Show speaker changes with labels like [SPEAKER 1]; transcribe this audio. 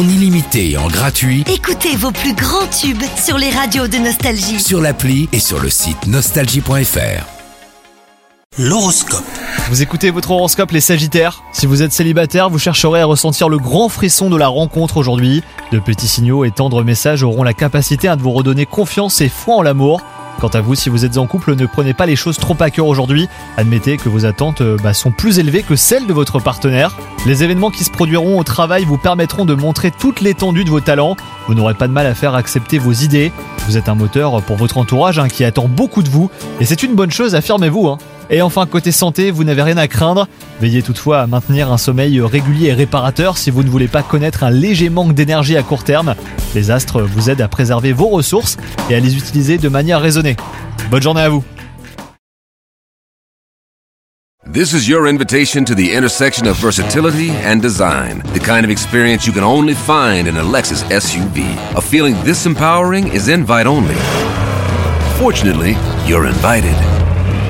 [SPEAKER 1] en illimité et en gratuit
[SPEAKER 2] Écoutez vos plus grands tubes sur les radios de Nostalgie.
[SPEAKER 1] sur l'appli et sur le site nostalgie.fr. L'horoscope.
[SPEAKER 3] Vous écoutez votre horoscope les Sagittaires. Si vous êtes célibataire, vous chercherez à ressentir le grand frisson de la rencontre aujourd'hui. De petits signaux et tendres messages auront la capacité à de vous redonner confiance et foi en l'amour. Quant à vous, si vous êtes en couple, ne prenez pas les choses trop à cœur aujourd'hui. Admettez que vos attentes euh, bah, sont plus élevées que celles de votre partenaire. Les événements qui se produiront au travail vous permettront de montrer toute l'étendue de vos talents. Vous n'aurez pas de mal à faire accepter vos idées. Vous êtes un moteur pour votre entourage hein, qui attend beaucoup de vous. Et c'est une bonne chose, affirmez-vous. hein. Et enfin, côté santé, vous n'avez rien à craindre. Veillez toutefois à maintenir un sommeil régulier et réparateur si vous ne voulez pas connaître un léger manque d'énergie à court terme. Les astres vous aident à préserver vos ressources et à les utiliser de manière raisonnée. Bonne journée à vous
[SPEAKER 4] This is your invitation to the intersection of versatility and design. The kind of experience you can only find in a Lexus SUV. A feeling this empowering is invite only. Fortunately, you're invited.